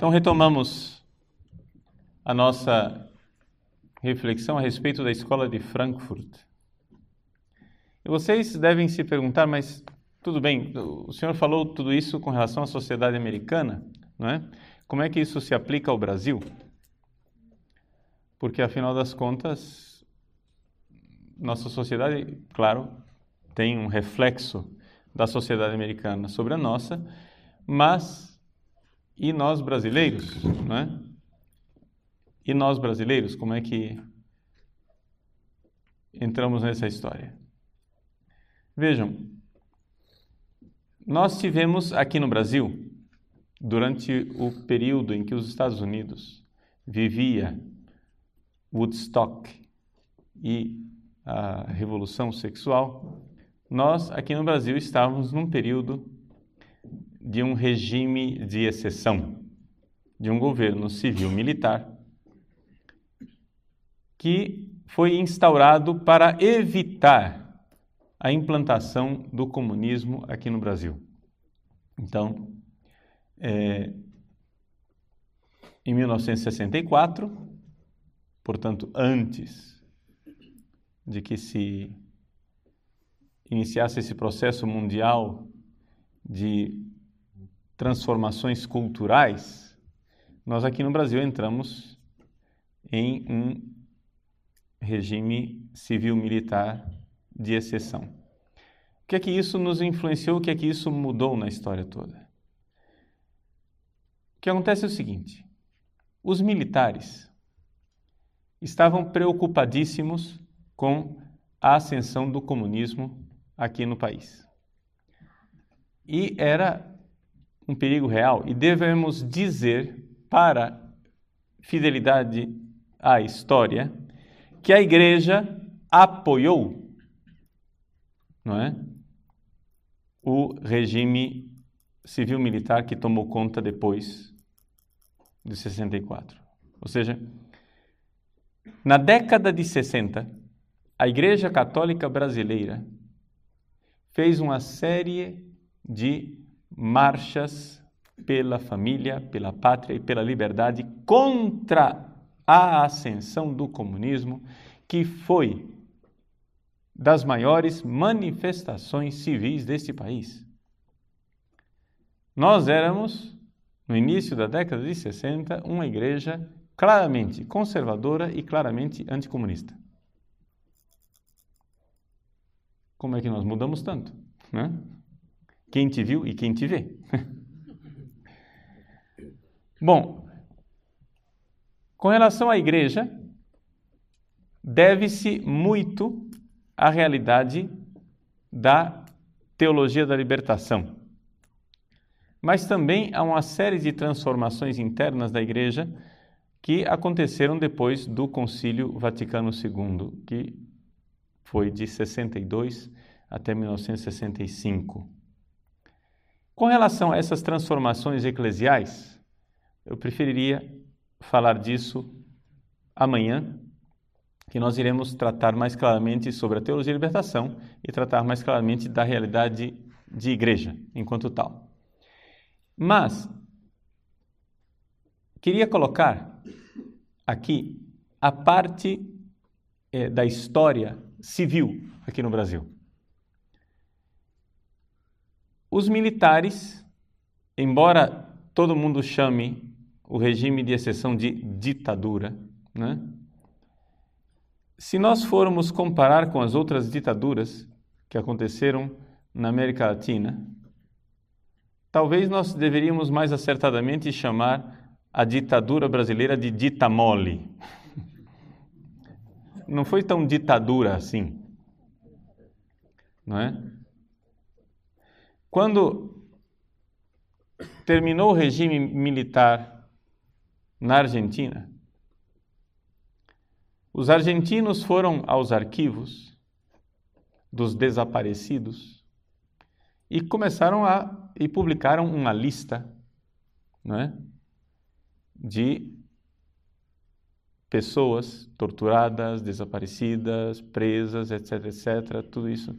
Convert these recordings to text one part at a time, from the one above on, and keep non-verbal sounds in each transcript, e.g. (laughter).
Então retomamos a nossa reflexão a respeito da escola de Frankfurt. E vocês devem se perguntar, mas tudo bem, o senhor falou tudo isso com relação à sociedade americana, não é? Como é que isso se aplica ao Brasil? Porque afinal das contas, nossa sociedade, claro, tem um reflexo da sociedade americana sobre a nossa, mas e nós brasileiros, não é? E nós brasileiros, como é que entramos nessa história? Vejam, nós tivemos aqui no Brasil, durante o período em que os Estados Unidos vivia Woodstock e a revolução sexual, nós aqui no Brasil estávamos num período de um regime de exceção, de um governo civil-militar, que foi instaurado para evitar a implantação do comunismo aqui no Brasil. Então, é, em 1964, portanto, antes de que se iniciasse esse processo mundial de transformações culturais, nós aqui no Brasil entramos em um regime civil-militar de exceção. O que é que isso nos influenciou? O que é que isso mudou na história toda? O que acontece é o seguinte: os militares estavam preocupadíssimos com a ascensão do comunismo aqui no país. E era um perigo real e devemos dizer para fidelidade à história que a igreja apoiou, não é? O regime civil-militar que tomou conta depois de 64. Ou seja, na década de 60, a Igreja Católica Brasileira fez uma série de marchas pela família, pela pátria e pela liberdade contra a ascensão do comunismo, que foi das maiores manifestações civis deste país. Nós éramos, no início da década de 60, uma igreja claramente conservadora e claramente anticomunista. Como é que nós mudamos tanto? Né? Quem te viu e quem te vê. (laughs) Bom, com relação à igreja, deve-se muito à realidade da teologia da libertação. Mas também há uma série de transformações internas da igreja que aconteceram depois do Concílio Vaticano II, que foi de 62 até 1965. Com relação a essas transformações eclesiais, eu preferiria falar disso amanhã, que nós iremos tratar mais claramente sobre a teologia da libertação e tratar mais claramente da realidade de igreja enquanto tal. Mas queria colocar aqui a parte eh, da história civil aqui no Brasil. Os militares, embora todo mundo chame o regime de exceção de ditadura, né? se nós formos comparar com as outras ditaduras que aconteceram na América Latina, talvez nós deveríamos mais acertadamente chamar a ditadura brasileira de dita mole. (laughs) Não foi tão ditadura assim, não é? Quando terminou o regime militar na Argentina, os argentinos foram aos arquivos dos desaparecidos e começaram a e publicaram uma lista, não é, de pessoas torturadas, desaparecidas, presas, etc, etc, tudo isso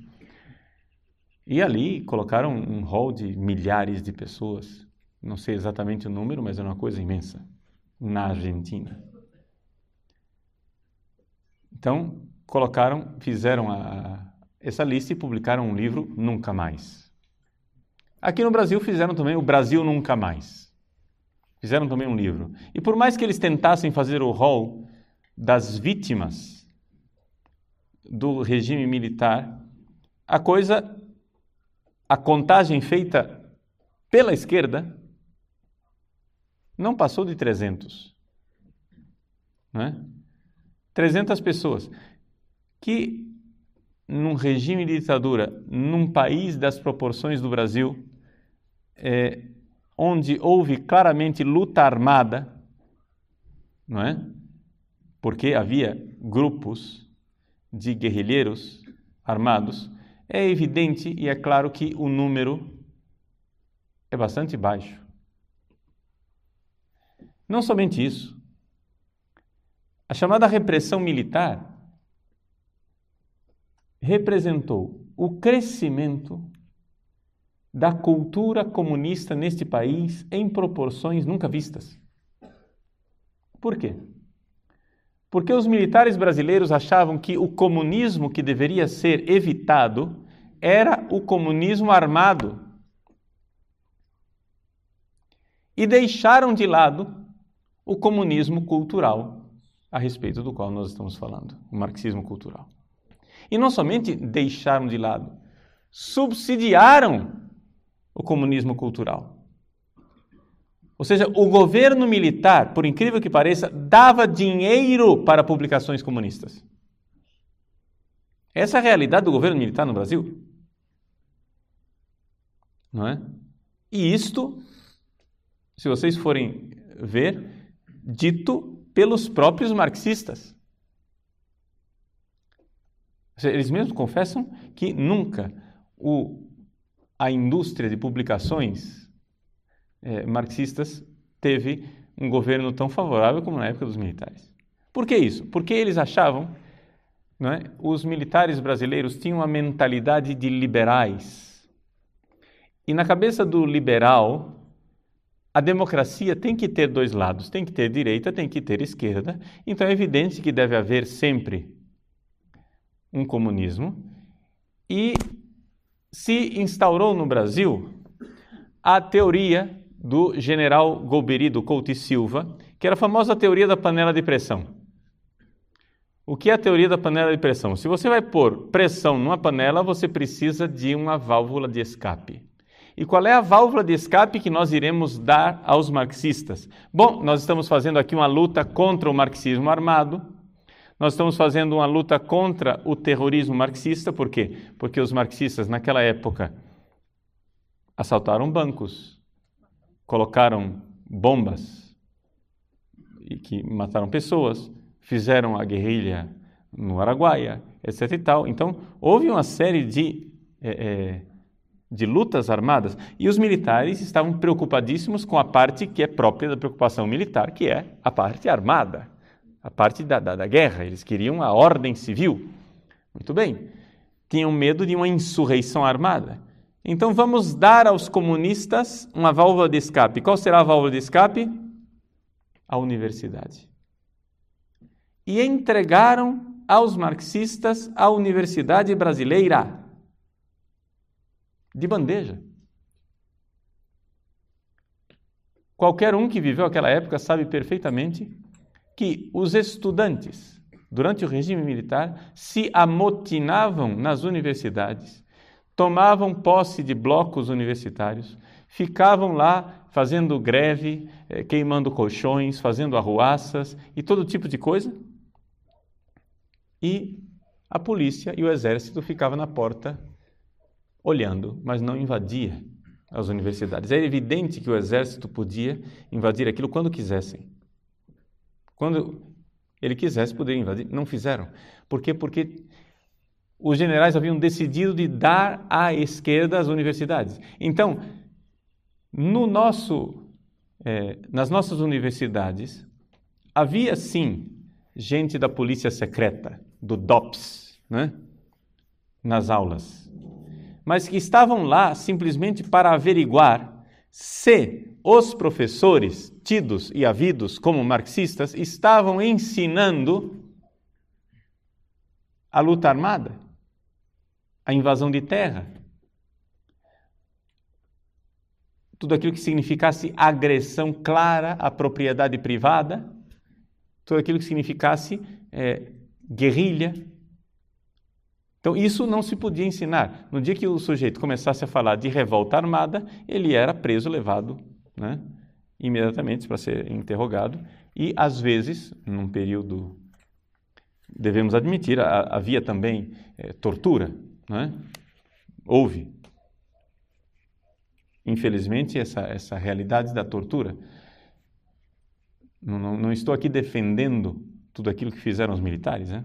e ali colocaram um rol de milhares de pessoas Não sei exatamente o número, mas era uma coisa imensa na Argentina. Então, colocaram, fizeram a, essa lista e publicaram um livro Nunca Mais. Aqui no Brasil fizeram também o Brasil Nunca Mais. Fizeram também um livro. E por mais que eles tentassem fazer o rol das vítimas do regime militar, a coisa, a contagem feita pela esquerda não passou de 300. Né? 300 pessoas que num regime de ditadura, num país das proporções do Brasil, é, onde houve claramente luta armada, não é? Porque havia grupos de guerrilheiros armados, é evidente e é claro que o número é bastante baixo. Não somente isso. A chamada repressão militar representou o crescimento da cultura comunista neste país em proporções nunca vistas. Por quê? Porque os militares brasileiros achavam que o comunismo que deveria ser evitado era o comunismo armado. E deixaram de lado o comunismo cultural, a respeito do qual nós estamos falando, o marxismo cultural. E não somente deixaram de lado, subsidiaram o comunismo cultural. Ou seja, o governo militar, por incrível que pareça, dava dinheiro para publicações comunistas. Essa é a realidade do governo militar no Brasil. Não é? E isto, se vocês forem ver, dito pelos próprios marxistas. Eles mesmos confessam que nunca o, a indústria de publicações é, marxistas teve um governo tão favorável como na época dos militares. Por que isso? Porque eles achavam, não é, os militares brasileiros tinham uma mentalidade de liberais. E na cabeça do liberal, a democracia tem que ter dois lados, tem que ter direita, tem que ter esquerda. Então é evidente que deve haver sempre um comunismo, e se instaurou no Brasil a teoria do general Golbery Couto e Silva, que era a famosa teoria da panela de pressão. O que é a teoria da panela de pressão? Se você vai pôr pressão numa panela, você precisa de uma válvula de escape. E qual é a válvula de escape que nós iremos dar aos marxistas? Bom, nós estamos fazendo aqui uma luta contra o marxismo armado, nós estamos fazendo uma luta contra o terrorismo marxista, por quê? Porque os marxistas, naquela época, assaltaram bancos, colocaram bombas e que mataram pessoas, fizeram a guerrilha no Araguaia, etc. E tal. Então, houve uma série de, é, é, de lutas armadas e os militares estavam preocupadíssimos com a parte que é própria da preocupação militar, que é a parte armada a parte da, da, da guerra, eles queriam a ordem civil. Muito bem. Tinham medo de uma insurreição armada. Então vamos dar aos comunistas uma válvula de escape. Qual será a válvula de escape? A universidade. E entregaram aos marxistas a universidade brasileira de bandeja. Qualquer um que viveu aquela época sabe perfeitamente que os estudantes, durante o regime militar, se amotinavam nas universidades, tomavam posse de blocos universitários, ficavam lá fazendo greve, eh, queimando colchões, fazendo arruaças e todo tipo de coisa. E a polícia e o exército ficavam na porta olhando, mas não invadia as universidades. É evidente que o exército podia invadir aquilo quando quisessem. Quando ele quisesse, poderia invadir. Não fizeram. Por quê? Porque os generais haviam decidido de dar à esquerda as universidades. Então, no nosso, é, nas nossas universidades, havia sim gente da polícia secreta, do DOPS, né? nas aulas, mas que estavam lá simplesmente para averiguar se os professores, tidos e havidos como marxistas, estavam ensinando a luta armada, a invasão de terra, tudo aquilo que significasse agressão clara à propriedade privada, tudo aquilo que significasse é, guerrilha. Então, isso não se podia ensinar. No dia que o sujeito começasse a falar de revolta armada, ele era preso, levado né, imediatamente para ser interrogado, e às vezes, num período, devemos admitir, havia também é, tortura. Né? Houve infelizmente, essa, essa realidade da tortura. Não, não, estou aqui defendendo tudo aquilo que fizeram os militares, né?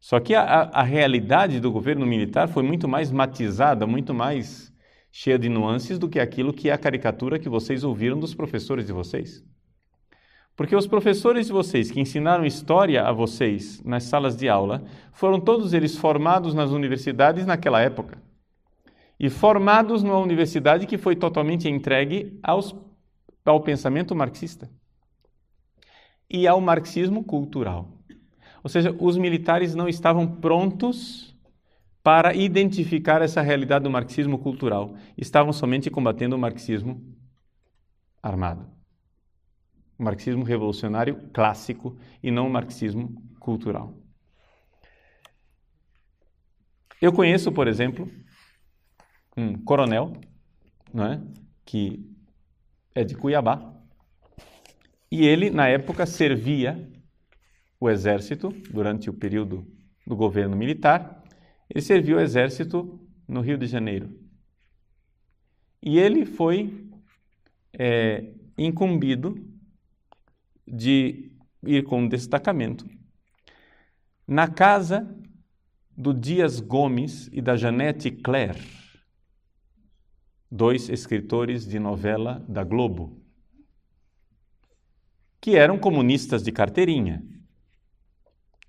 Só que a, a, realidade do governo militar foi muito mais matizada, muito mais cheia de nuances do que aquilo que é a caricatura que vocês ouviram dos professores de vocês. Porque os professores de vocês que ensinaram história a vocês nas salas de aula foram todos eles formados nas universidades naquela época e formados numa universidade que foi totalmente entregue aos, ao pensamento marxista e ao marxismo cultural. Ou seja, os militares não estavam prontos para identificar essa realidade do marxismo cultural, estavam somente combatendo o marxismo armado. O marxismo revolucionário clássico e não o marxismo cultural. Eu conheço, por exemplo, um coronel, não é? que é de Cuiabá, e ele, na época, servia o exército durante o período do governo militar. Ele serviu o exército no Rio de Janeiro. E ele foi é, incumbido de ir com um destacamento na casa do Dias Gomes e da Janete Claire dois escritores de novela da Globo, que eram comunistas de carteirinha,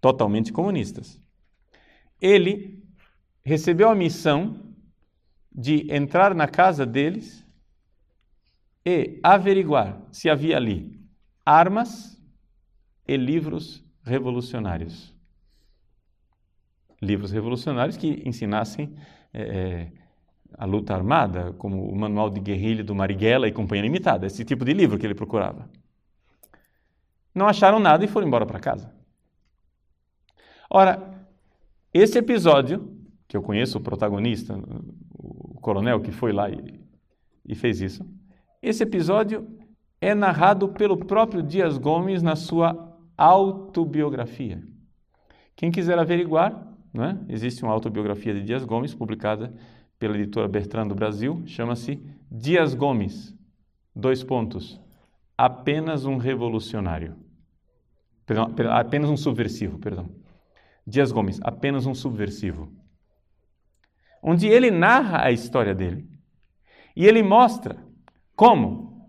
totalmente comunistas. Ele recebeu a missão de entrar na casa deles e averiguar se havia ali armas e livros revolucionários. Livros revolucionários que ensinassem é, a luta armada, como o Manual de Guerrilha do Marighella e Companhia Limitada, esse tipo de livro que ele procurava. Não acharam nada e foram embora para casa. Ora, esse episódio, que eu conheço o protagonista, o coronel que foi lá e, e fez isso, esse episódio é narrado pelo próprio Dias Gomes na sua autobiografia. Quem quiser averiguar, né, existe uma autobiografia de Dias Gomes publicada pela editora Bertrand do Brasil, chama-se Dias Gomes, dois pontos, apenas um revolucionário. Perdão, apenas um subversivo, perdão. Dias Gomes, apenas um subversivo. Onde ele narra a história dele. E ele mostra como,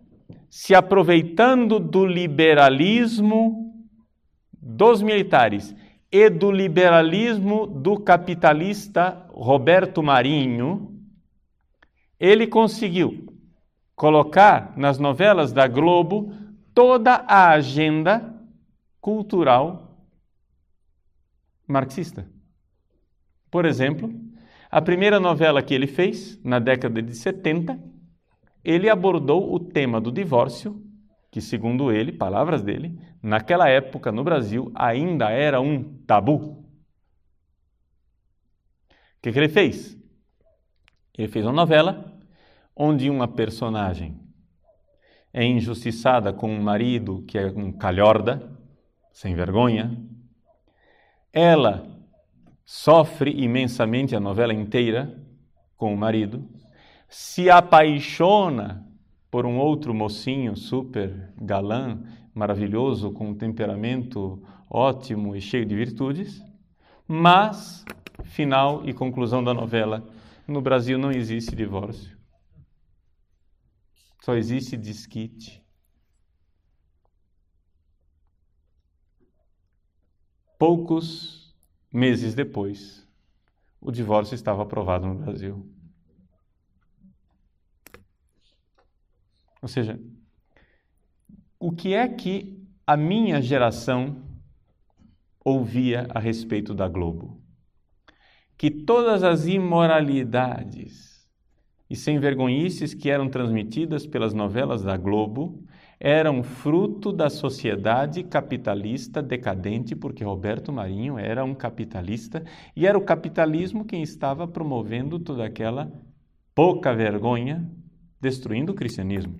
se aproveitando do liberalismo dos militares e do liberalismo do capitalista Roberto Marinho, ele conseguiu colocar nas novelas da Globo toda a agenda cultural marxista. Por exemplo, a primeira novela que ele fez, na década de 70, ele abordou o tema do divórcio que, segundo ele, palavras dele, naquela época no Brasil ainda era um tabu. O que, que ele fez? Ele fez uma novela onde uma personagem é injustiçada com um marido que é um calhorda, sem vergonha. Ela sofre imensamente a novela inteira com o marido, se apaixona por um outro mocinho super galã, maravilhoso, com um temperamento ótimo e cheio de virtudes, mas, final e conclusão da novela, no Brasil não existe divórcio. Só existe desquite. Poucos meses depois, o divórcio estava aprovado no Brasil. Ou seja, o que é que a minha geração ouvia a respeito da Globo? Que todas as imoralidades e sem vergonhices que eram transmitidas pelas novelas da Globo eram fruto da sociedade capitalista decadente, porque Roberto Marinho era um capitalista e era o capitalismo quem estava promovendo toda aquela pouca vergonha, destruindo o cristianismo.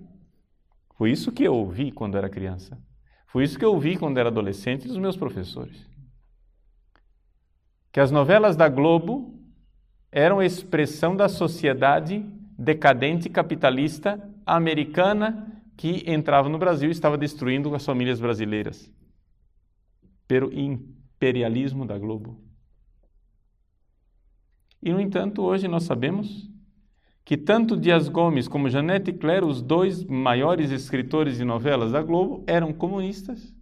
Foi isso que eu ouvi quando era criança. Foi isso que eu ouvi quando era adolescente dos meus professores. Que as novelas da Globo eram expressão da sociedade decadente capitalista americana que entrava no Brasil e estava destruindo as famílias brasileiras pelo imperialismo da Globo. E, no entanto, hoje nós sabemos que tanto Dias Gomes como Janete Claire, os dois maiores escritores de novelas da Globo, eram comunistas.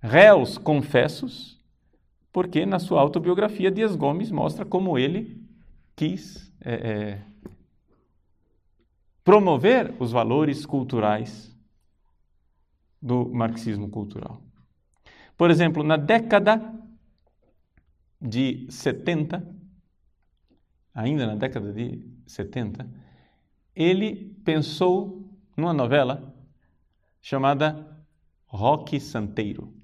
Réus confessos, porque na sua autobiografia Dias Gomes mostra como ele quis é, é, promover os valores culturais do marxismo cultural. Por exemplo, na década de 70, ainda na década de 70, ele pensou numa novela chamada Rock Santeiro.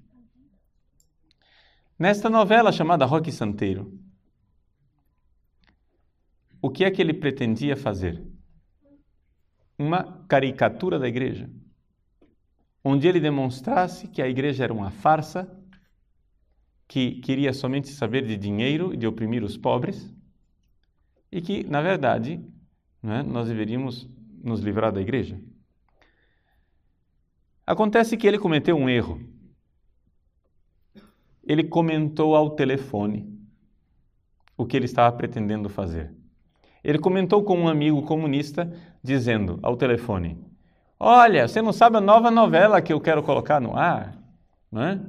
Nesta novela chamada Rock Santeiro, o que é que ele pretendia fazer? Uma caricatura da igreja, onde ele demonstrasse que a igreja era uma farsa, que queria somente saber de dinheiro e de oprimir os pobres, e que, na verdade, né, nós deveríamos nos livrar da igreja. Acontece que ele cometeu um erro. Ele comentou ao telefone o que ele estava pretendendo fazer. Ele comentou com um amigo comunista, dizendo ao telefone: Olha, você não sabe a nova novela que eu quero colocar no ar? Não é?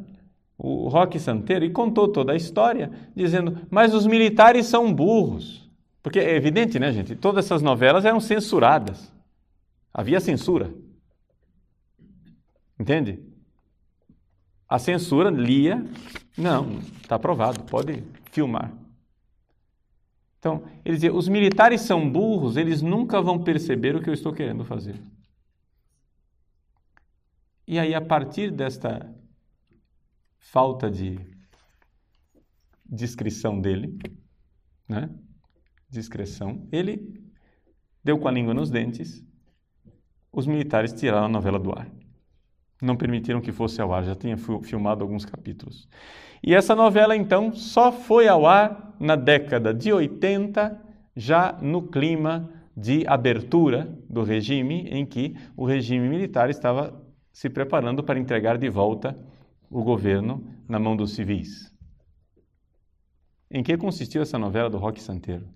O Rock Santeiro, e contou toda a história, dizendo: Mas os militares são burros. Porque é evidente, né, gente? Todas essas novelas eram censuradas. Havia censura. Entende? A censura lia, não, está aprovado, pode filmar. Então, ele dizia: os militares são burros, eles nunca vão perceber o que eu estou querendo fazer. E aí, a partir desta falta de descrição dele, né? discreção, ele deu com a língua nos dentes. Os militares tiraram a novela do ar. Não permitiram que fosse ao ar, já tinha filmado alguns capítulos. E essa novela, então, só foi ao ar na década de 80, já no clima de abertura do regime, em que o regime militar estava se preparando para entregar de volta o governo na mão dos civis. Em que consistiu essa novela do Roque Santeiro?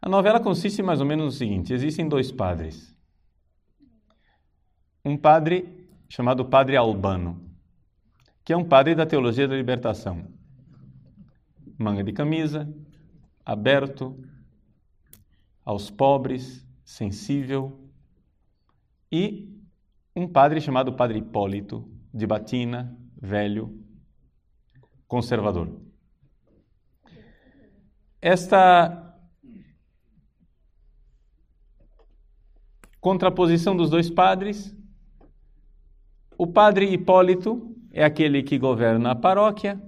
A novela consiste mais ou menos no seguinte: existem dois padres. Um padre chamado Padre Albano, que é um padre da teologia da libertação. Manga de camisa, aberto, aos pobres, sensível. E um padre chamado Padre Hipólito, de batina, velho, conservador. Esta contraposição dos dois padres. O padre Hipólito é aquele que governa a paróquia,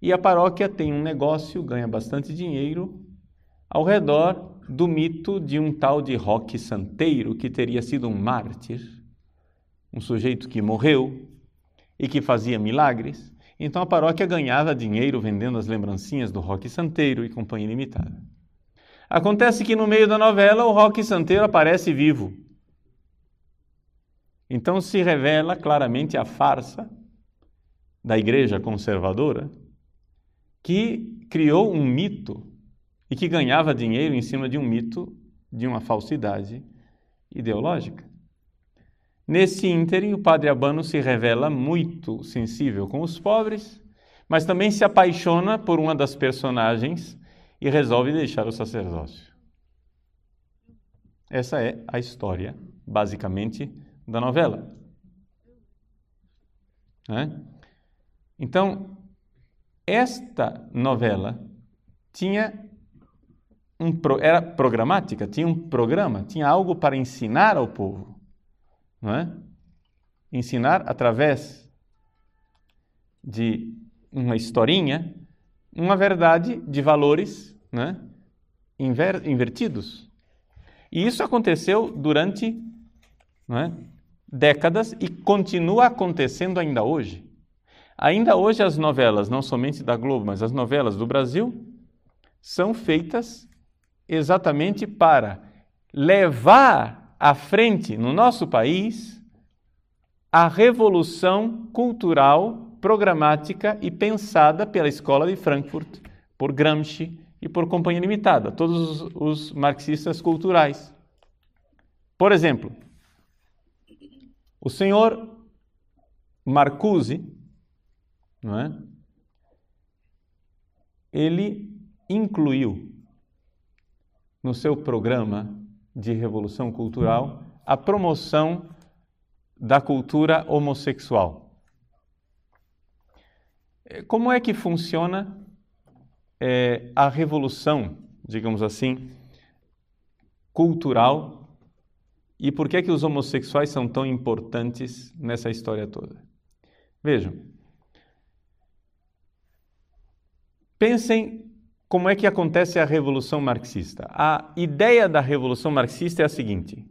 e a paróquia tem um negócio, ganha bastante dinheiro, ao redor do mito de um tal de Roque Santeiro, que teria sido um mártir, um sujeito que morreu e que fazia milagres. Então a paróquia ganhava dinheiro vendendo as lembrancinhas do Roque Santeiro e companhia limitada. Acontece que no meio da novela o Roque Santeiro aparece vivo. Então se revela claramente a farsa da igreja conservadora que criou um mito e que ganhava dinheiro em cima de um mito de uma falsidade ideológica. Nesse ínterim, o padre Abano se revela muito sensível com os pobres, mas também se apaixona por uma das personagens e resolve deixar o sacerdócio. Essa é a história, basicamente, da novela. Né? Então, esta novela tinha um, era programática, tinha um programa, tinha algo para ensinar ao povo, não é? Ensinar através de uma historinha uma verdade de valores, né? Inver, invertidos. E isso aconteceu durante é? Décadas e continua acontecendo ainda hoje. Ainda hoje as novelas, não somente da Globo, mas as novelas do Brasil, são feitas exatamente para levar à frente no nosso país a revolução cultural, programática e pensada pela Escola de Frankfurt, por Gramsci e por Companhia Limitada, todos os, marxistas culturais. Por exemplo, o senhor Marcuse, não é? Ele incluiu no seu programa de revolução cultural a promoção da cultura homossexual. Como é que funciona é, a revolução, digamos assim, cultural e por que é que os homossexuais são tão importantes nessa história toda? Vejam, Pensem como é que acontece a revolução marxista. A ideia da revolução marxista é a seguinte: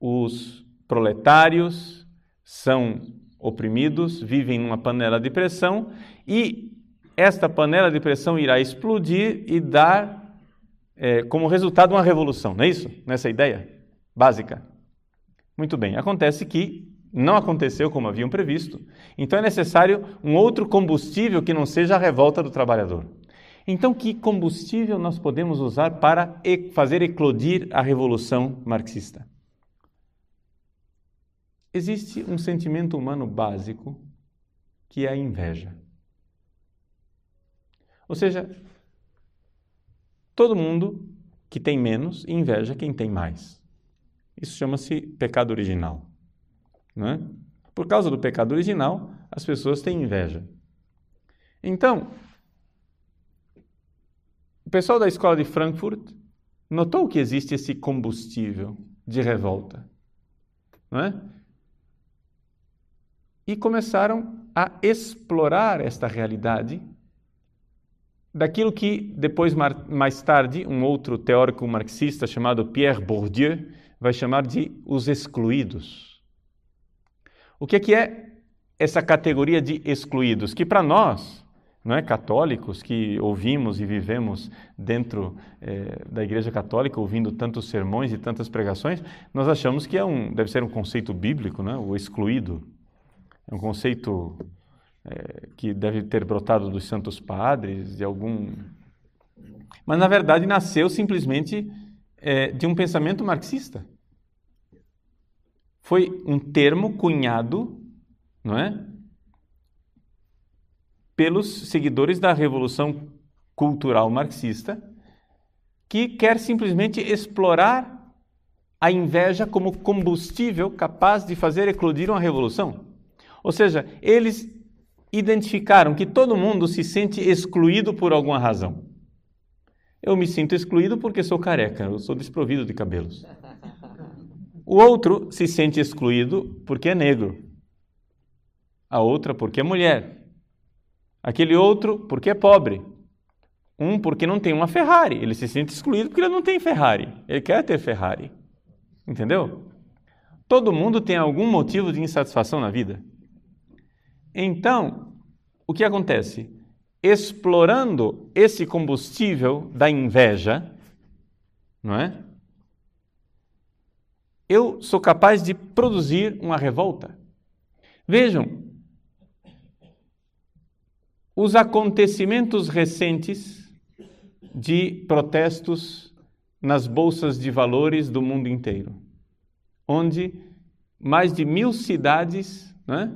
os proletários são oprimidos, vivem numa panela de pressão e esta panela de pressão irá explodir e dar é, como resultado uma revolução, não é isso? Nessa ideia básica. Muito bem, acontece que não aconteceu como haviam previsto, então é necessário um outro combustível que não seja a revolta do trabalhador. Então, que combustível nós podemos usar para fazer eclodir a revolução marxista? Existe um sentimento humano básico que é a inveja. Ou seja, todo mundo que tem menos inveja quem tem mais. Isso chama-se pecado original. Né? Por causa do pecado original, as pessoas têm inveja. Então, o pessoal da escola de Frankfurt notou que existe esse combustível de revolta. Não é? E começaram a explorar esta realidade daquilo que depois mais tarde um outro teórico marxista chamado Pierre Bourdieu vai chamar de os excluídos. O que é, que é essa categoria de excluídos? Que para nós, não é católicos que ouvimos e vivemos dentro é, da Igreja Católica, ouvindo tantos sermões e tantas pregações, nós achamos que é um, deve ser um conceito bíblico, né? o excluído. É um conceito é, que deve ter brotado dos santos padres, de algum. Mas na verdade nasceu simplesmente é, de um pensamento marxista foi um termo cunhado, não é? Pelos seguidores da revolução cultural marxista, que quer simplesmente explorar a inveja como combustível capaz de fazer eclodir uma revolução. Ou seja, eles identificaram que todo mundo se sente excluído por alguma razão. Eu me sinto excluído porque sou careca, eu sou desprovido de cabelos. (laughs) O outro se sente excluído porque é negro. A outra porque é mulher. Aquele outro porque é pobre. Um porque não tem uma Ferrari. Ele se sente excluído porque ele não tem Ferrari. Ele quer ter Ferrari. Entendeu? Todo mundo tem algum motivo de insatisfação na vida. Então, o que acontece? Explorando esse combustível da inveja, não é? Eu sou capaz de produzir uma revolta. Vejam, os acontecimentos recentes de protestos nas bolsas de valores do mundo inteiro, onde mais de mil cidades, né?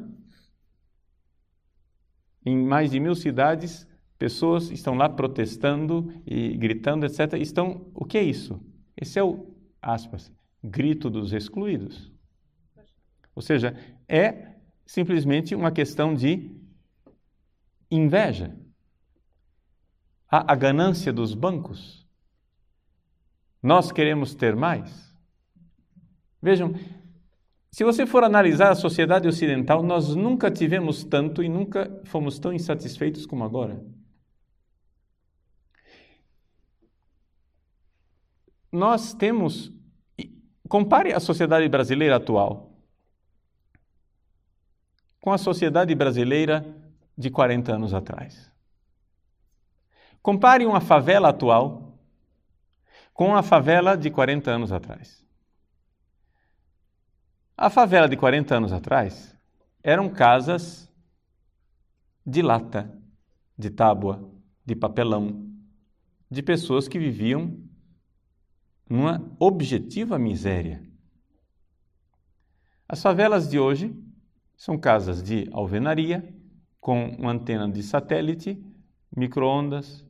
em mais de mil cidades, pessoas estão lá protestando e gritando, etc. Estão, o que é isso? Esse é o aspas, grito dos excluídos. Ou seja, é simplesmente uma questão de inveja. A, a ganância dos bancos. Nós queremos ter mais. Vejam, se você for analisar a sociedade ocidental, nós nunca tivemos tanto e nunca fomos tão insatisfeitos como agora. Nós temos. Compare a sociedade brasileira atual com a sociedade brasileira de 40 anos atrás. Compare uma favela atual com a favela de 40 anos atrás. A favela de 40 anos atrás eram casas de lata, de tábua, de papelão, de pessoas que viviam numa objetiva miséria. As favelas de hoje são casas de alvenaria, com uma antena de satélite, microondas,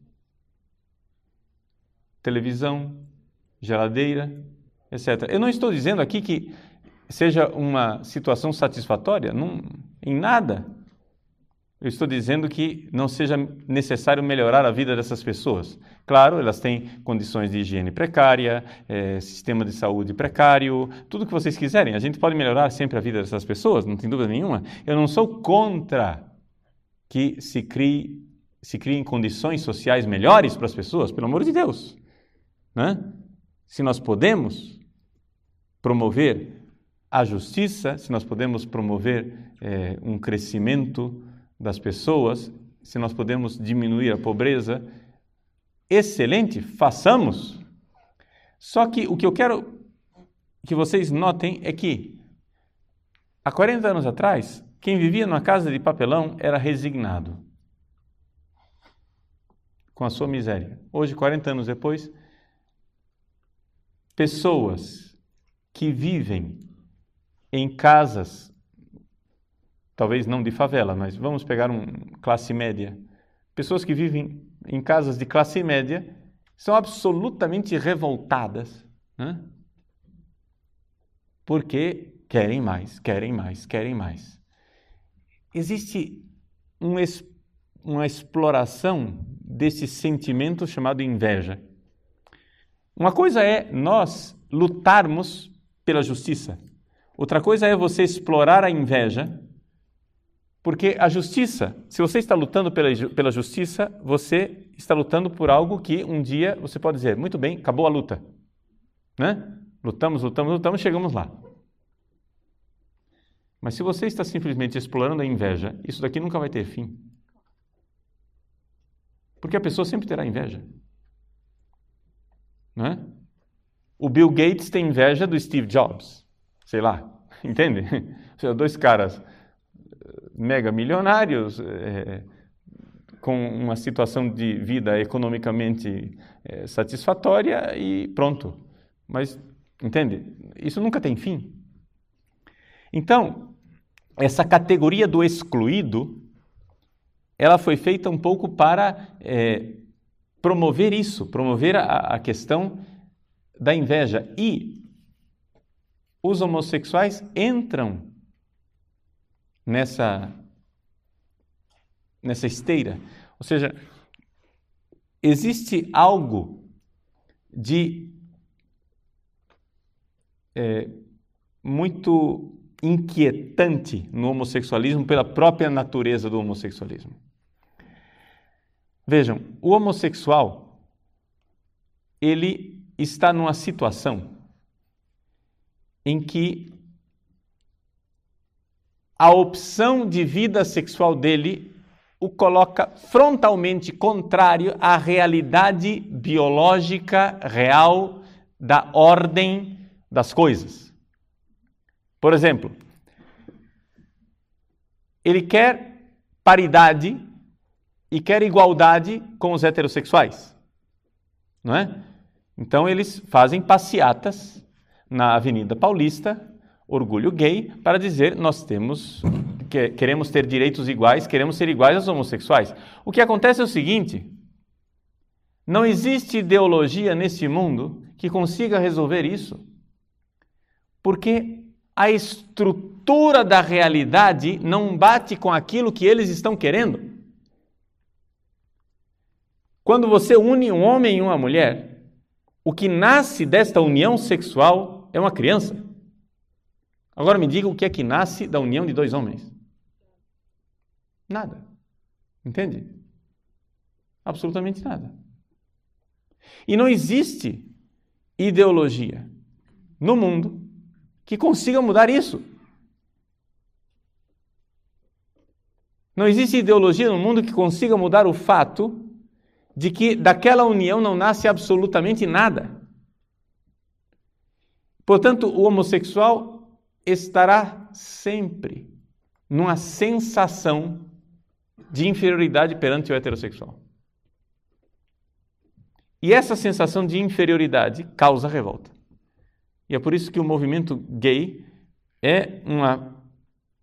televisão, geladeira, etc. Eu não estou dizendo aqui que seja uma situação satisfatória, não, em nada. Eu estou dizendo que não seja necessário melhorar a vida dessas pessoas. Claro, elas têm condições de higiene precária, é, sistema de saúde precário, tudo que vocês quiserem. A gente pode melhorar sempre a vida dessas pessoas, não tem dúvida nenhuma. Eu não sou contra que se, crie, se criem condições sociais melhores para as pessoas, pelo amor de Deus. Né? Se nós podemos promover a justiça, se nós podemos promover é, um crescimento das pessoas, se nós podemos diminuir a pobreza, excelente, façamos. Só que o que eu quero que vocês notem é que há 40 anos atrás, quem vivia numa casa de papelão era resignado com a sua miséria. Hoje, 40 anos depois, pessoas que vivem em casas, talvez não de favela, mas vamos pegar um classe média. Pessoas que vivem em casas de classe média são absolutamente revoltadas, né? porque querem mais, querem mais, querem mais. Existe um, uma exploração desse sentimento chamado inveja. Uma coisa é nós lutarmos pela justiça. Outra coisa é você explorar a inveja, porque a justiça, se você está lutando pela, pela justiça, você está lutando por algo que um dia você pode dizer, muito bem, acabou a luta. Né? Lutamos, lutamos, lutamos, chegamos lá. Mas se você está simplesmente explorando a inveja, isso daqui nunca vai ter fim. Porque a pessoa sempre terá inveja. Né? O Bill Gates tem inveja do Steve Jobs sei lá, (laughs) entende? Seja, dois caras mega milionários, é, com uma situação de vida economicamente é, satisfatória e pronto. Mas, entende? Isso nunca tem fim. Então, essa categoria do excluído, ela foi feita um pouco para é, promover isso, promover a, a questão da inveja. E os homossexuais entram nessa, nessa esteira. Ou seja, existe algo de é, muito inquietante no homossexualismo pela própria natureza do homossexualismo. Vejam, o homossexual ele está numa situação em que a opção de vida sexual dele o coloca frontalmente contrário à realidade biológica real da ordem das coisas. Por exemplo, ele quer paridade e quer igualdade com os heterossexuais, não é? Então eles fazem passeatas na Avenida Paulista, orgulho gay, para dizer nós temos que, queremos ter direitos iguais, queremos ser iguais aos homossexuais. O que acontece é o seguinte: não existe ideologia nesse mundo que consiga resolver isso, porque a estrutura da realidade não bate com aquilo que eles estão querendo. Quando você une um homem e uma mulher, o que nasce desta união sexual é uma criança. Agora me diga o que é que nasce da união de dois homens. Nada. Entende? Absolutamente nada. E não existe ideologia no mundo que consiga mudar isso. Não existe ideologia no mundo que consiga mudar o fato de que daquela união não nasce absolutamente nada. Portanto, o homossexual estará sempre numa sensação de inferioridade perante o heterossexual. E essa sensação de inferioridade causa revolta. E é por isso que o movimento gay é uma,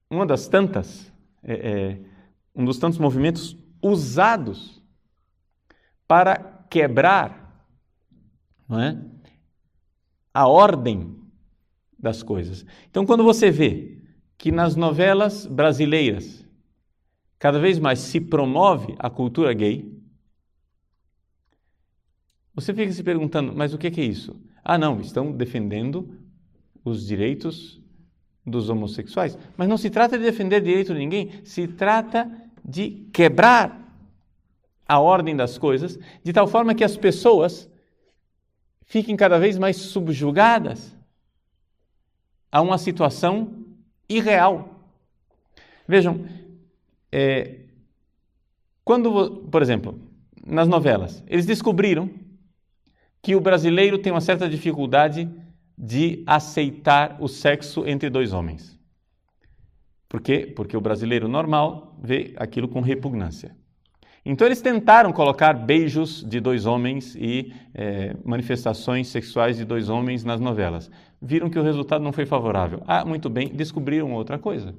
uma das tantas, é, é, um dos tantos movimentos usados para quebrar não é, a ordem das coisas. Então, quando você vê que nas novelas brasileiras cada vez mais se promove a cultura gay, você fica se perguntando, mas o que é isso? Ah, não, estão defendendo os direitos dos homossexuais. Mas não se trata de defender direito de ninguém, se trata de quebrar a ordem das coisas, de tal forma que as pessoas fiquem cada vez mais subjugadas a uma situação irreal. Vejam, é, quando, por exemplo, nas novelas, eles descobriram que o brasileiro tem uma certa dificuldade de aceitar o sexo entre dois homens. Por quê? Porque o brasileiro normal vê aquilo com repugnância. Então eles tentaram colocar beijos de dois homens e é, manifestações sexuais de dois homens nas novelas. Viram que o resultado não foi favorável. Ah, muito bem, descobriram outra coisa.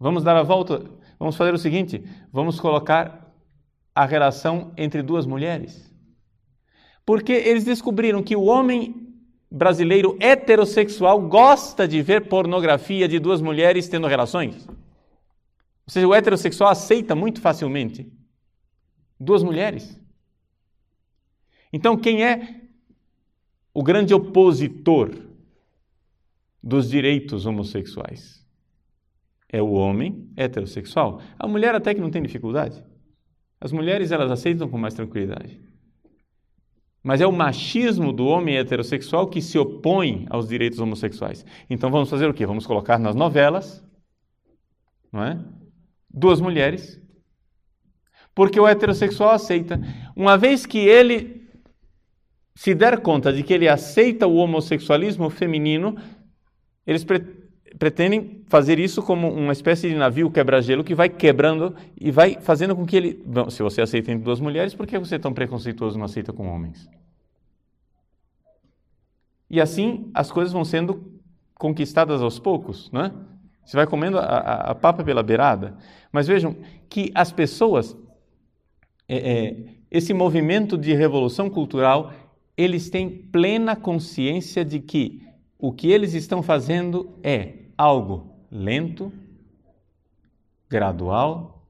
Vamos dar a volta, vamos fazer o seguinte: vamos colocar a relação entre duas mulheres. Porque eles descobriram que o homem brasileiro heterossexual gosta de ver pornografia de duas mulheres tendo relações. Ou seja, o heterossexual aceita muito facilmente duas mulheres. Então, quem é o grande opositor dos direitos homossexuais? É o homem heterossexual. A mulher até que não tem dificuldade. As mulheres elas aceitam com mais tranquilidade. Mas é o machismo do homem heterossexual que se opõe aos direitos homossexuais. Então vamos fazer o quê? Vamos colocar nas novelas, não é? Duas mulheres, porque o heterossexual aceita. Uma vez que ele se der conta de que ele aceita o homossexualismo feminino, eles pre pretendem fazer isso como uma espécie de navio quebra-gelo que vai quebrando e vai fazendo com que ele. Bom, se você aceita entre duas mulheres, por que você é tão preconceituoso não aceita com homens? E assim as coisas vão sendo conquistadas aos poucos, não é? Você vai comendo a, a, a papa pela beirada. Mas vejam que as pessoas, é, é, esse movimento de revolução cultural, eles têm plena consciência de que o que eles estão fazendo é algo lento, gradual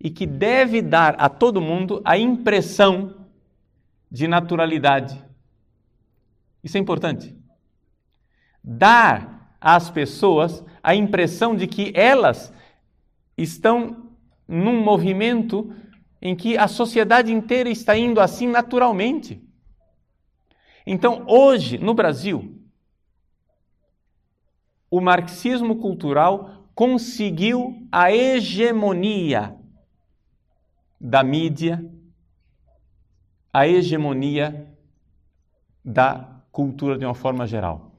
e que deve dar a todo mundo a impressão de naturalidade. Isso é importante. Dar às pessoas a impressão de que elas estão num movimento em que a sociedade inteira está indo assim naturalmente. Então, hoje, no Brasil, o marxismo cultural conseguiu a hegemonia da mídia, a hegemonia da cultura de uma forma geral.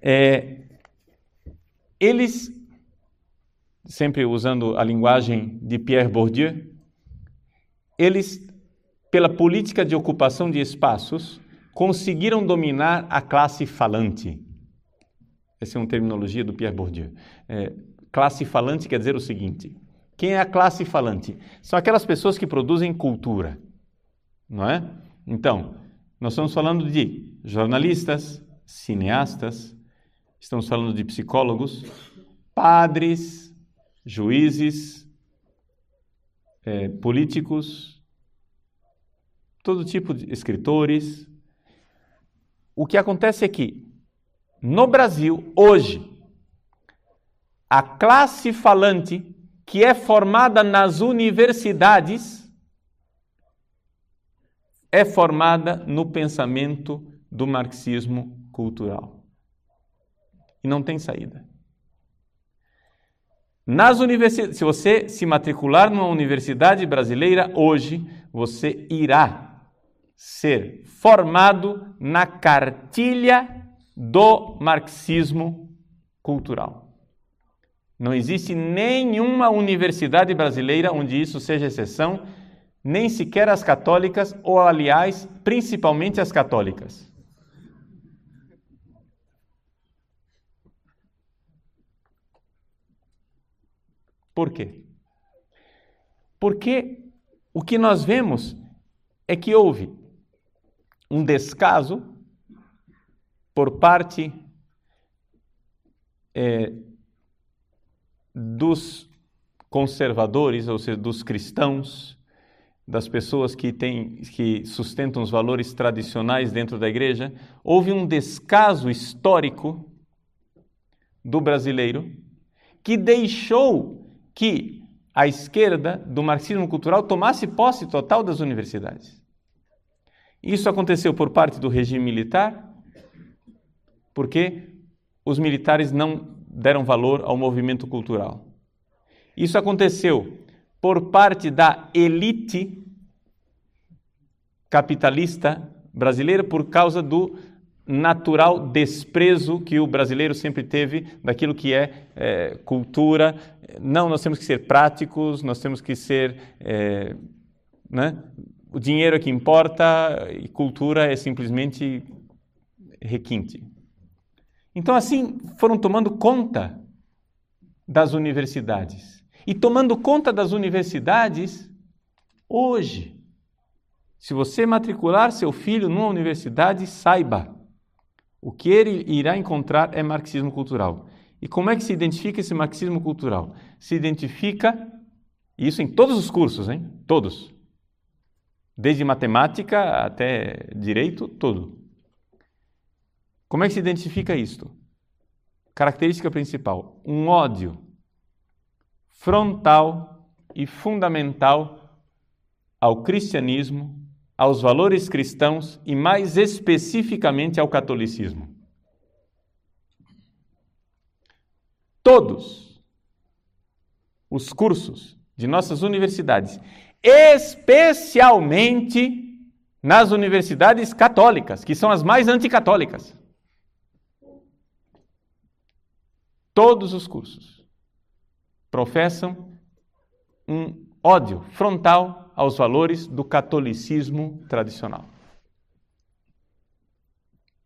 É, eles, sempre usando a linguagem de Pierre Bourdieu, eles, pela política de ocupação de espaços, conseguiram dominar a classe falante. Essa é uma terminologia do Pierre Bourdieu. É, classe falante quer dizer o seguinte: quem é a classe falante? São aquelas pessoas que produzem cultura, não é? Então, Nós estamos falando de jornalistas, cineastas, estamos falando de psicólogos, padres, juízes, é, políticos, todo tipo de escritores. O que acontece é que, no Brasil, hoje, a classe falante que é formada nas universidades é formada no pensamento do marxismo cultural. E não tem saída. Nas universidades, se você se matricular numa universidade brasileira hoje, você irá ser formado na cartilha do marxismo cultural. Não existe nenhuma universidade brasileira onde isso seja exceção, nem sequer as católicas, ou aliás, principalmente as católicas. Por quê? Porque o que nós vemos é que houve um descaso por parte é, dos conservadores, ou seja, dos cristãos, das pessoas que, têm, que sustentam os valores tradicionais dentro da igreja, houve um descaso histórico do brasileiro que deixou que a esquerda do marxismo cultural tomasse posse total das universidades. Isso aconteceu por parte do regime militar, porque os militares não deram valor ao movimento cultural. Isso aconteceu por parte da elite capitalista brasileira por causa do natural desprezo que o brasileiro sempre teve daquilo que é, é cultura. Não, nós temos que ser práticos, nós temos que ser. É, né? O dinheiro é que importa e cultura é simplesmente requinte. Então, assim, foram tomando conta das universidades. E tomando conta das universidades, hoje, se você matricular seu filho numa universidade, saiba o que ele irá encontrar é marxismo cultural. E como é que se identifica esse marxismo cultural? Se identifica, isso em todos os cursos, hein? Todos. Desde matemática até direito, tudo. Como é que se identifica isto? Característica principal: um ódio frontal e fundamental ao cristianismo aos valores cristãos e, mais especificamente, ao catolicismo. Todos os cursos de nossas universidades, especialmente nas universidades católicas, que são as mais anticatólicas. Todos os cursos professam um ódio frontal aos valores do catolicismo tradicional.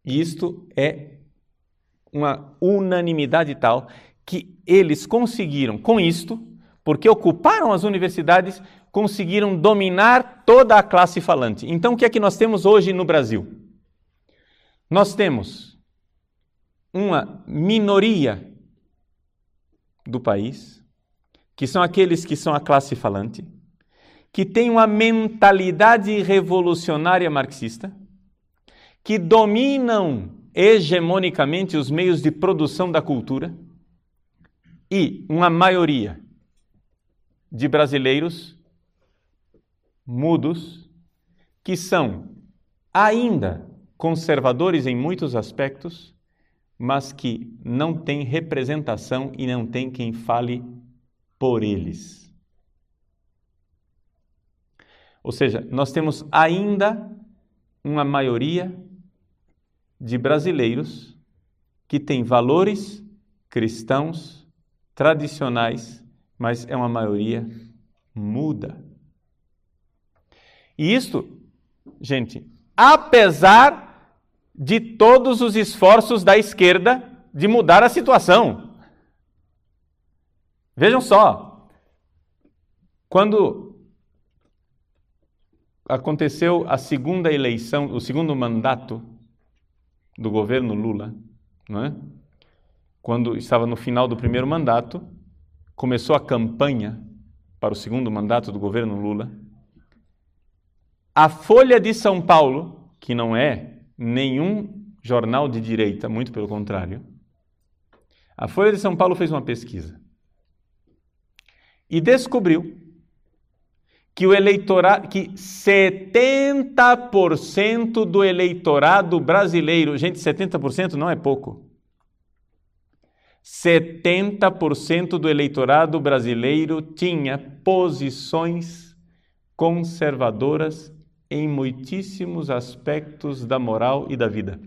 E isto é uma unanimidade tal que eles conseguiram, com isto, porque ocuparam as universidades, conseguiram dominar toda a classe falante. Então, o que é que nós temos hoje no Brasil? Nós temos uma minoria do país, que são aqueles que são a classe falante, que tem uma mentalidade revolucionária marxista, que dominam hegemonicamente os meios de produção da cultura, e uma maioria de brasileiros mudos que são ainda conservadores em muitos aspectos, mas que não têm representação e não tem quem fale por eles. Ou seja, nós temos ainda uma maioria de brasileiros que tem valores cristãos tradicionais, mas é uma maioria muda. E isto, gente, apesar de todos os esforços da esquerda de mudar a situação. Vejam só, quando aconteceu a segunda eleição, o segundo mandato do governo Lula, não é? Quando estava no final do primeiro mandato, começou a campanha para o segundo mandato do governo Lula. A Folha de São Paulo, que não é nenhum jornal de direita, muito pelo contrário, a Folha de São Paulo fez uma pesquisa e descobriu que o eleitorado, que 70% do eleitorado brasileiro, gente, 70% não é pouco. 70% do eleitorado brasileiro tinha posições conservadoras em muitíssimos aspectos da moral e da vida.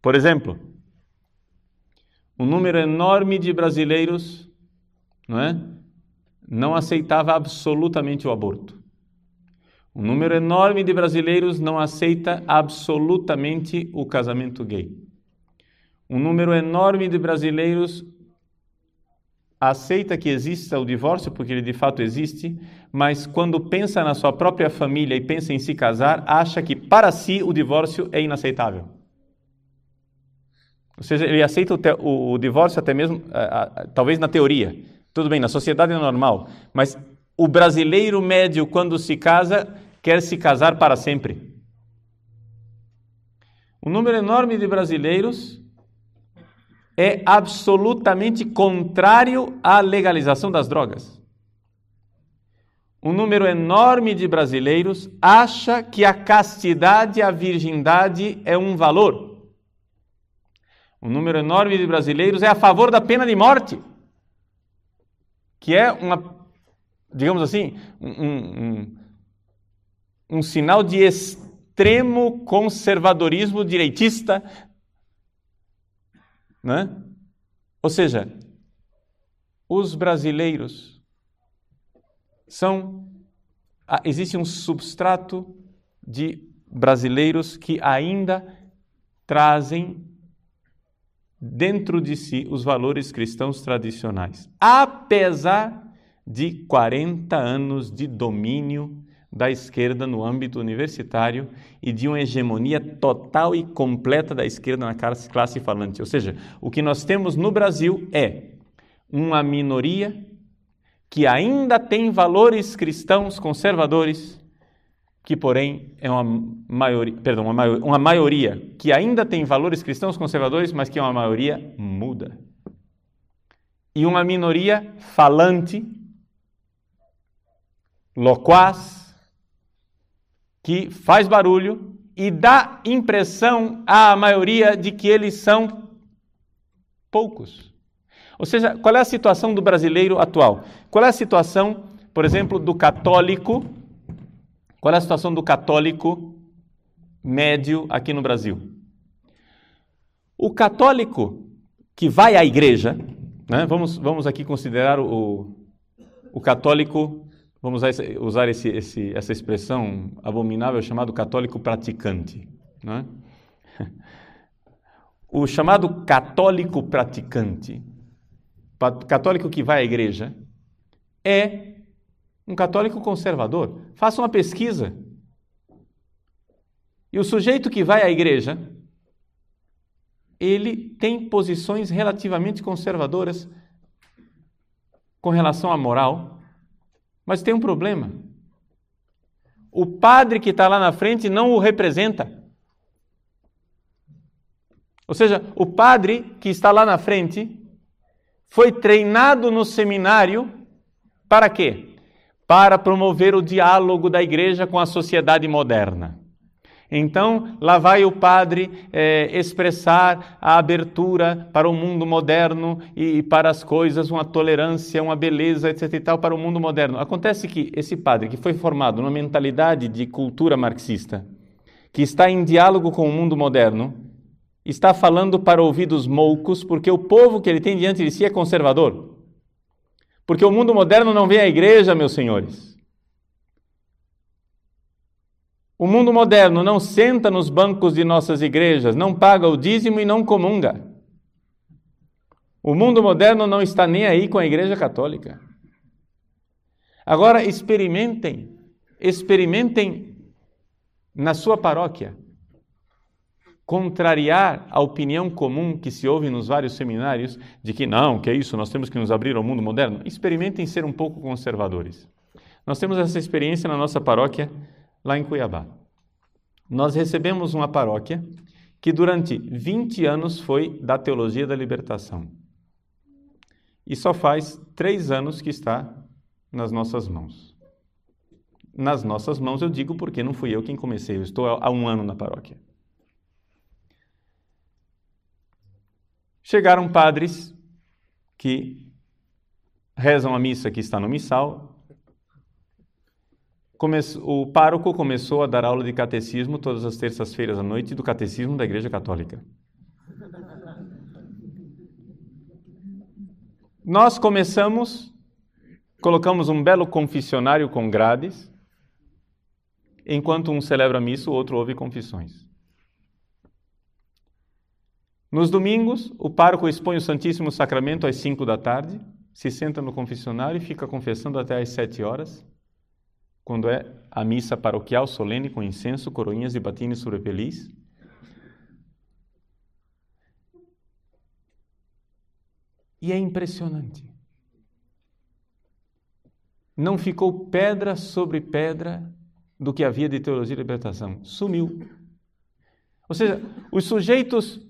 Por exemplo, um número enorme de brasileiros, não é? não aceitava absolutamente o aborto. Um número enorme de brasileiros não aceita absolutamente o casamento gay. Um número enorme de brasileiros aceita que exista o divórcio, porque ele de fato existe, mas quando pensa na sua própria família e pensa em se casar, acha que para si o divórcio é inaceitável. Ou seja, ele aceita o, o, o divórcio até mesmo, talvez na teoria, tudo bem, na sociedade é normal, mas o brasileiro médio, quando se casa, quer se casar para sempre. Um número enorme de brasileiros é absolutamente contrário à legalização das drogas. Um número enorme de brasileiros acha que a castidade, a virgindade é um valor. Um número enorme de brasileiros é a favor da pena de morte que é uma, digamos assim, um, um, um sinal de extremo conservadorismo direitista, né? Ou seja, os brasileiros são existe um substrato de brasileiros que ainda trazem dentro de si os valores cristãos tradicionais, apesar de 40 anos de domínio da esquerda no âmbito universitário e de uma hegemonia total e completa da esquerda na classe falante. Ou seja, o que nós temos no Brasil é uma minoria que ainda tem valores cristãos conservadores que porém é uma maioria, perdão, uma, maioria, uma maioria que ainda tem valores cristãos conservadores, mas que é uma maioria muda. E uma minoria falante, loquaz, que faz barulho e dá impressão à maioria de que eles são poucos. Ou seja, qual é a situação do brasileiro atual? Qual é a situação, por exemplo, do católico qual é a situação do católico médio aqui no Brasil? O católico que vai à igreja, né? vamos, vamos aqui considerar o, o católico, vamos usar esse, esse, essa expressão abominável chamado católico praticante. Né? (laughs) O chamado católico praticante, católico que vai à igreja, é um católico conservador. Faça uma pesquisa. E o sujeito que vai à igreja, ele tem posições relativamente conservadoras com relação à moral, mas tem um problema. O padre que está lá na frente não o representa. Ou seja, o padre que está lá na frente foi treinado no seminário para quê? para promover o diálogo da igreja com a sociedade moderna. Então, lá vai o padre é, expressar a abertura para o mundo moderno e para as coisas, uma tolerância, uma beleza, etc. e tal, para o mundo moderno. Acontece que esse padre, que foi formado numa mentalidade de cultura marxista, que está em diálogo com o mundo moderno, está falando para ouvidos moucos, porque o povo que ele tem diante de si é conservador. Porque o mundo moderno não vem à igreja, meus senhores. O mundo moderno não senta nos bancos de nossas igrejas, não paga o dízimo e não comunga. O mundo moderno não está nem aí com a igreja católica. Agora experimentem, experimentem na sua paróquia, contrariar a opinião comum que se ouve nos vários seminários de que não, que é isso, nós temos que nos abrir ao mundo moderno, experimentem ser um pouco conservadores. Nós temos essa experiência na nossa paróquia lá em Cuiabá. Nós recebemos uma paróquia que durante 20 anos foi da teologia da libertação. E só faz três anos que está nas nossas mãos. Nas nossas mãos eu digo porque não fui eu quem comecei, eu estou há um ano na paróquia. Chegaram padres que rezam a missa que está no missal. O pároco começou a dar aula de catecismo todas as terças-feiras à noite do catecismo da Igreja Católica. Nós começamos, colocamos um belo confessionário com grades, enquanto um celebra a missa, o outro ouve confissões. Nos domingos, o pároco expõe o Santíssimo Sacramento às 5 da tarde, se senta no confessionário e fica confessando até às 7 horas, quando é a missa paroquial solene com incenso, coroinhas e batines sobre feliz. E é impressionante. Não ficou pedra sobre pedra do que havia de teologia e libertação. Sumiu. Ou seja, os sujeitos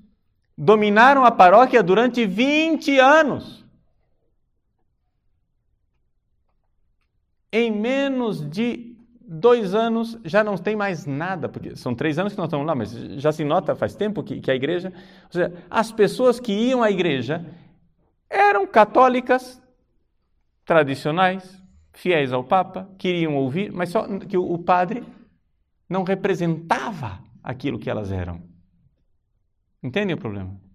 dominaram a paróquia durante 20 anos. Em menos de dois anos já não tem mais nada, porque são três anos que nós estamos lá, mas já se nota faz tempo que, que a igreja. Ou seja, as pessoas que iam à igreja eram católicas tradicionais, fiéis ao Papa, queriam ouvir, mas só que o padre não representava aquilo que elas eram. Entende o problema?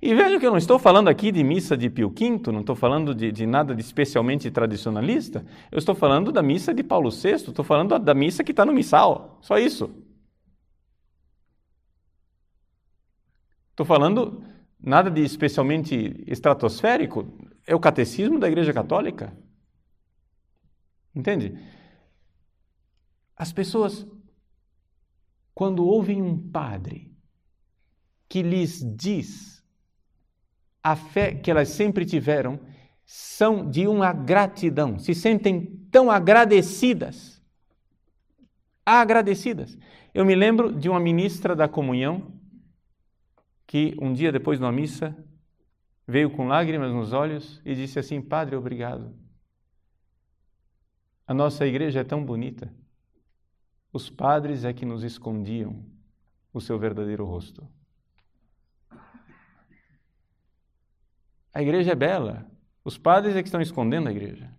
E veja que eu não estou falando aqui de missa de Pio V, não estou falando de, de, nada de especialmente tradicionalista, eu estou falando da missa de Paulo VI, estou falando da, da missa que está no missal, só isso. Estou falando nada de especialmente estratosférico, é o catecismo da Igreja Católica. Entende? As pessoas, quando ouvem um padre que lhes diz a fé que elas sempre tiveram, são de uma gratidão, se sentem tão agradecidas. Agradecidas. Eu me lembro de uma ministra da comunhão que um dia depois da missa veio com lágrimas nos olhos e disse assim: Padre, obrigado. A nossa igreja é tão bonita. Os padres é que nos escondiam o seu verdadeiro rosto. A igreja é bela. Os padres é que estão escondendo a igreja.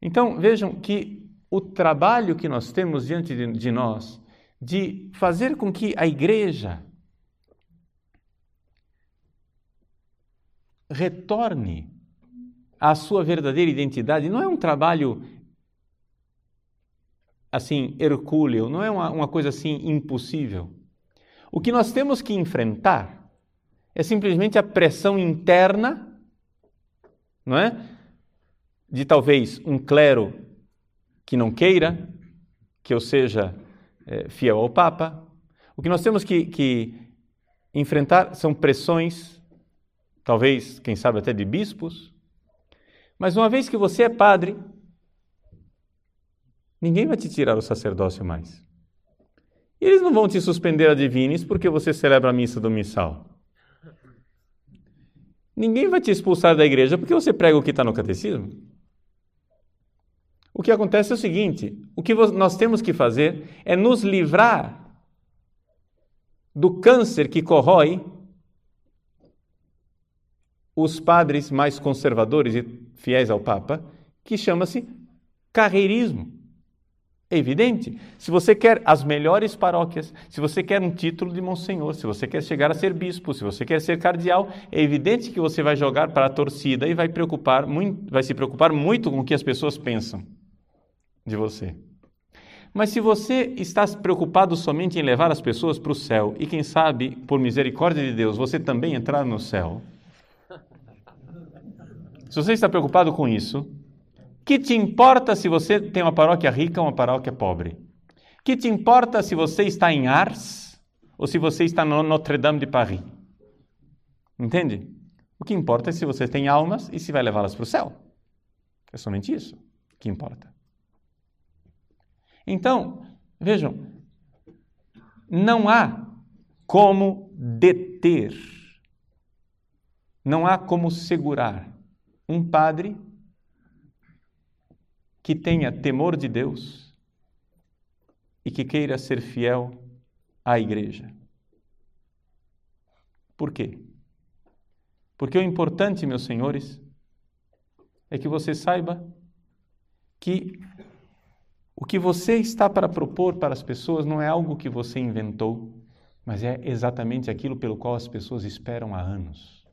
Então, vejam que o trabalho que nós temos diante de, nós de fazer com que a igreja retorne à sua verdadeira identidade não é um trabalho assim hercúleo, não é uma, uma coisa assim impossível. O que nós temos que enfrentar é simplesmente a pressão interna, não é? De talvez um clero que não queira que eu seja é, fiel ao Papa. O que nós temos que, que enfrentar são pressões, talvez, quem sabe, até de bispos. Mas uma vez que você é padre, ninguém vai te tirar o sacerdócio mais. E eles não vão te suspender a divinis porque você celebra a missa do missal. Ninguém vai te expulsar da igreja porque você prega o que está no catecismo. O que acontece é o seguinte: o que nós temos que fazer é nos livrar do câncer que corrói os padres mais conservadores e fiéis ao Papa, que chama-se carreirismo. É evidente. Se você quer as melhores paróquias, se você quer um título de monsenhor, se você quer chegar a ser bispo, se você quer ser cardeal, é evidente que você vai jogar para a torcida e vai, preocupar muito, vai se preocupar muito com o que as pessoas pensam de você. Mas se você está preocupado somente em levar as pessoas para o céu e quem sabe, por misericórdia de Deus, você também entrar no céu, se você está preocupado com isso, Que te importa se você tem uma paróquia rica ou uma paróquia pobre? Que te importa se você está em Ars ou se você está no Notre-Dame de Paris? Entende? O que importa é se você tem almas e se vai levá-las para o céu. É somente isso que importa. Então, vejam, não há como deter, não há como segurar um padre que tenha temor de Deus e que queira ser fiel à igreja. Por quê? Porque o importante, meus senhores, é que você saiba que o que você está para propor para as pessoas não é algo que você inventou, mas é exatamente aquilo pelo qual as pessoas esperam há anos.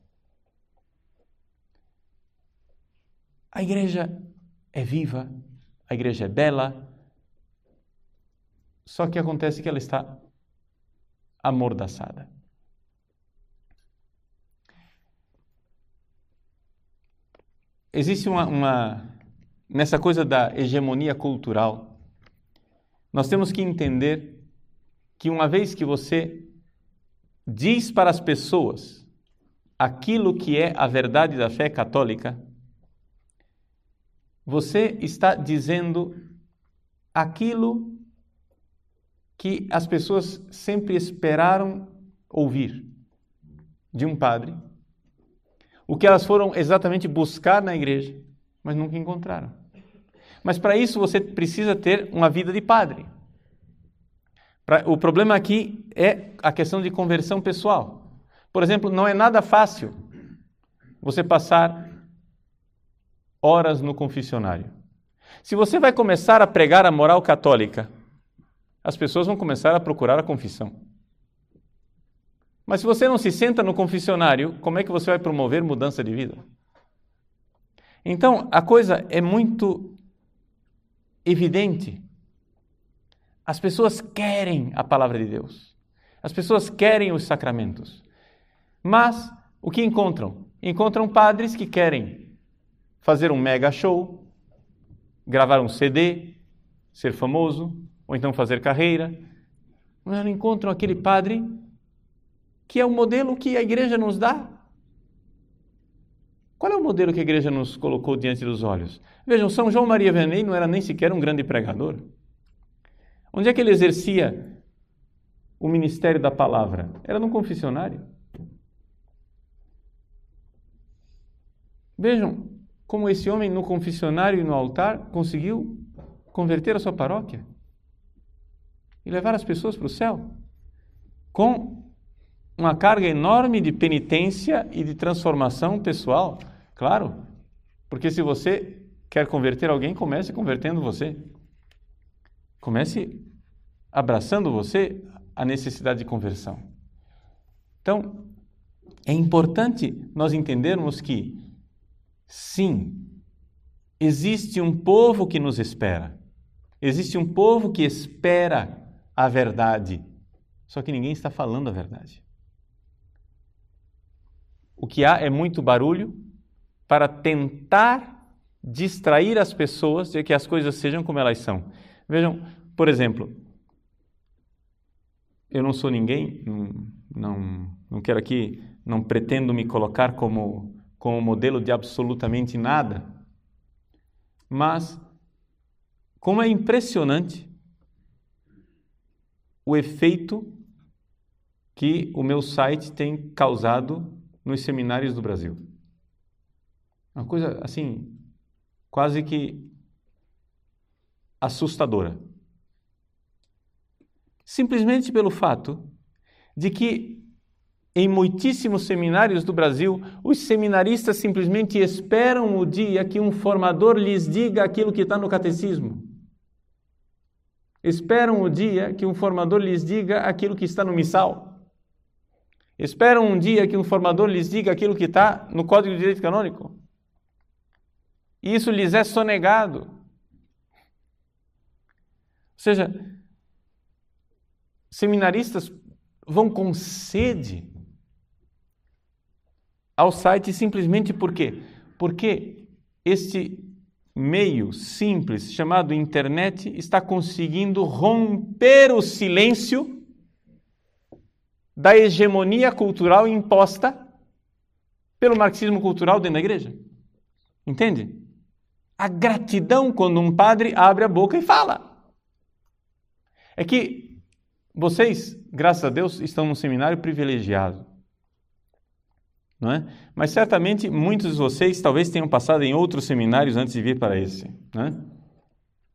A igreja é viva, a igreja é bela, só que acontece que ela está amordaçada. Existe uma, uma, nessa coisa da hegemonia cultural, nós temos que entender que uma vez que você diz para as pessoas aquilo que é a verdade da fé católica, você está dizendo aquilo que as pessoas sempre esperaram ouvir de um padre, o que elas foram exatamente buscar na igreja, mas nunca encontraram. Mas para isso você precisa ter uma vida de padre. O problema aqui é a questão de conversão pessoal. Por exemplo, não é nada fácil você passar horas no confessionário. Se você vai começar a pregar a moral católica, as pessoas vão começar a procurar a confissão. Mas se você não se senta no confessionário, como é que você vai promover mudança de vida? Então, a coisa é muito evidente. As pessoas querem a palavra de Deus. As pessoas querem os sacramentos. Mas o que encontram? Encontram padres que querem fazer um mega show, gravar um CD, ser famoso, ou então fazer carreira. Mas não encontram aquele padre que é o modelo que a igreja nos dá. Qual é o modelo que a igreja nos colocou diante dos olhos? Vejam, São João Maria Vianney não era nem sequer um grande pregador. Onde é que ele exercia o ministério da palavra? Era num confessionário. Vejam, como esse homem no confessionário e no altar conseguiu converter a sua paróquia e levar as pessoas para o céu com uma carga enorme de penitência e de transformação pessoal, claro, porque se você quer converter alguém, comece convertendo você. Comece abraçando você a necessidade de conversão. Então, é importante nós entendermos que Sim, existe um povo que nos espera. Existe um povo que espera a verdade. Só que ninguém está falando a verdade. O que há é muito barulho para tentar distrair as pessoas de que as coisas sejam como elas são. Vejam, por exemplo, eu não sou ninguém, não, não, quero aqui, não pretendo me colocar como como modelo de absolutamente nada, mas como é impressionante o efeito que o meu site tem causado nos seminários do Brasil. Uma coisa assim, quase que assustadora. Simplesmente pelo fato de que em muitíssimos seminários do Brasil, os seminaristas simplesmente esperam o dia que um formador lhes diga aquilo que está no catecismo. Esperam o dia que um formador lhes diga aquilo que está no missal. Esperam um dia que um formador lhes diga aquilo que está no Código de Direito Canônico. E isso lhes é sonegado. Ou seja, seminaristas vão com sede ao site simplesmente por quê? Porque este meio simples chamado internet está conseguindo romper o silêncio da hegemonia cultural imposta pelo marxismo cultural dentro da igreja. Entende? A gratidão quando um padre abre a boca e fala. É que vocês, graças a Deus, estão num seminário privilegiado. Não é? Mas certamente muitos de vocês talvez tenham passado em outros seminários antes de vir para esse. É?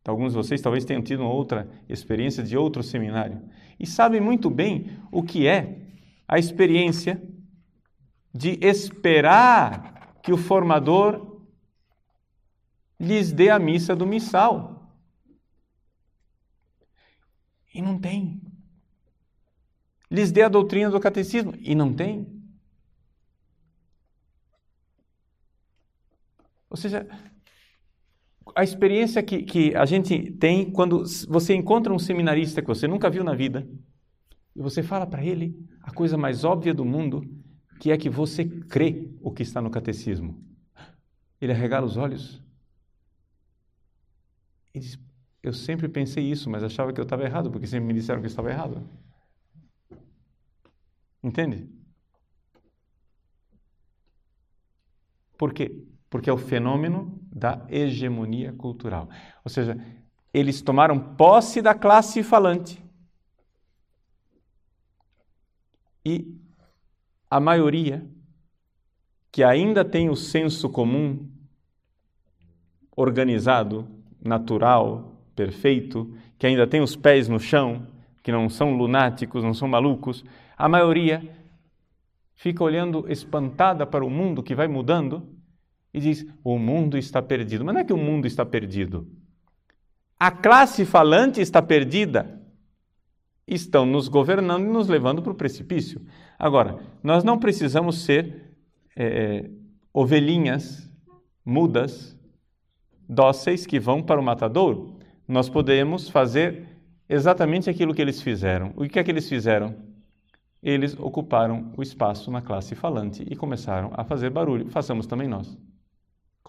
Alguns de vocês talvez tenham tido outra experiência de outro seminário e sabem muito bem o que é a experiência de esperar que o formador lhes dê a missa do missal. E não tem. Lhes dê a doutrina do catecismo. E não tem. Ou seja, a experiência que, que a gente tem quando você encontra um seminarista que você nunca viu na vida e você fala para ele a coisa mais óbvia do mundo, que é que você crê o que está no catecismo. Ele arregala os olhos e diz: Eu sempre pensei isso, mas achava que eu estava errado, porque sempre me disseram que eu estava errado. Entende? Por quê? Porque é o fenômeno da hegemonia cultural. Ou seja, eles tomaram posse da classe falante. E a maioria, que ainda tem o senso comum organizado, natural, perfeito, que ainda tem os pés no chão, que não são lunáticos, não são malucos, a maioria fica olhando espantada para o mundo que vai mudando e diz: o mundo está perdido. Mas não é que o mundo está perdido. A classe falante está perdida. Estão nos governando e nos levando para o precipício. Agora, nós não precisamos ser é, ovelhinhas mudas, dóceis que vão para o matadouro. Nós podemos fazer exatamente aquilo que eles fizeram. O que é que eles fizeram? Eles ocuparam o espaço na classe falante e começaram a fazer barulho. Façamos também nós.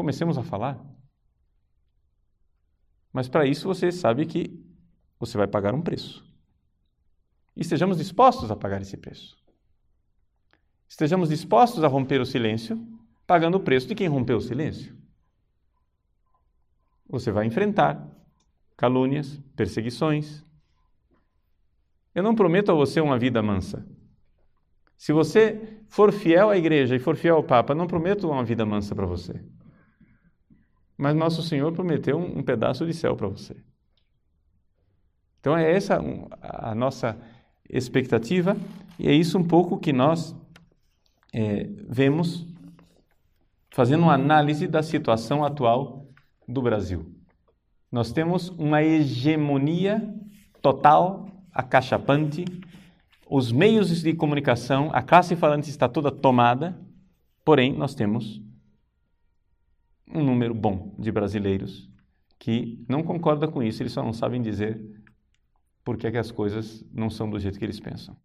Comecemos a falar. Mas para isso você sabe que você vai pagar um preço. E estejamos dispostos a pagar esse preço. Estejamos dispostos a romper o silêncio, pagando o preço de quem rompeu o silêncio. Você vai enfrentar calúnias, perseguições. Eu não prometo a você uma vida mansa. Se você for fiel à igreja e for fiel ao Papa, não prometo uma vida mansa para você. Mas nosso Senhor prometeu um, um pedaço de céu para você. Então é essa a nossa expectativa e é isso um pouco que nós é, vemos fazendo uma análise da situação atual do Brasil. Nós temos uma hegemonia total, acachapante, os meios de comunicação, a classe falante está toda tomada, porém nós temos um número bom de brasileiros que não concorda com isso, eles só não sabem dizer por que, é que as coisas não são do jeito que eles pensam.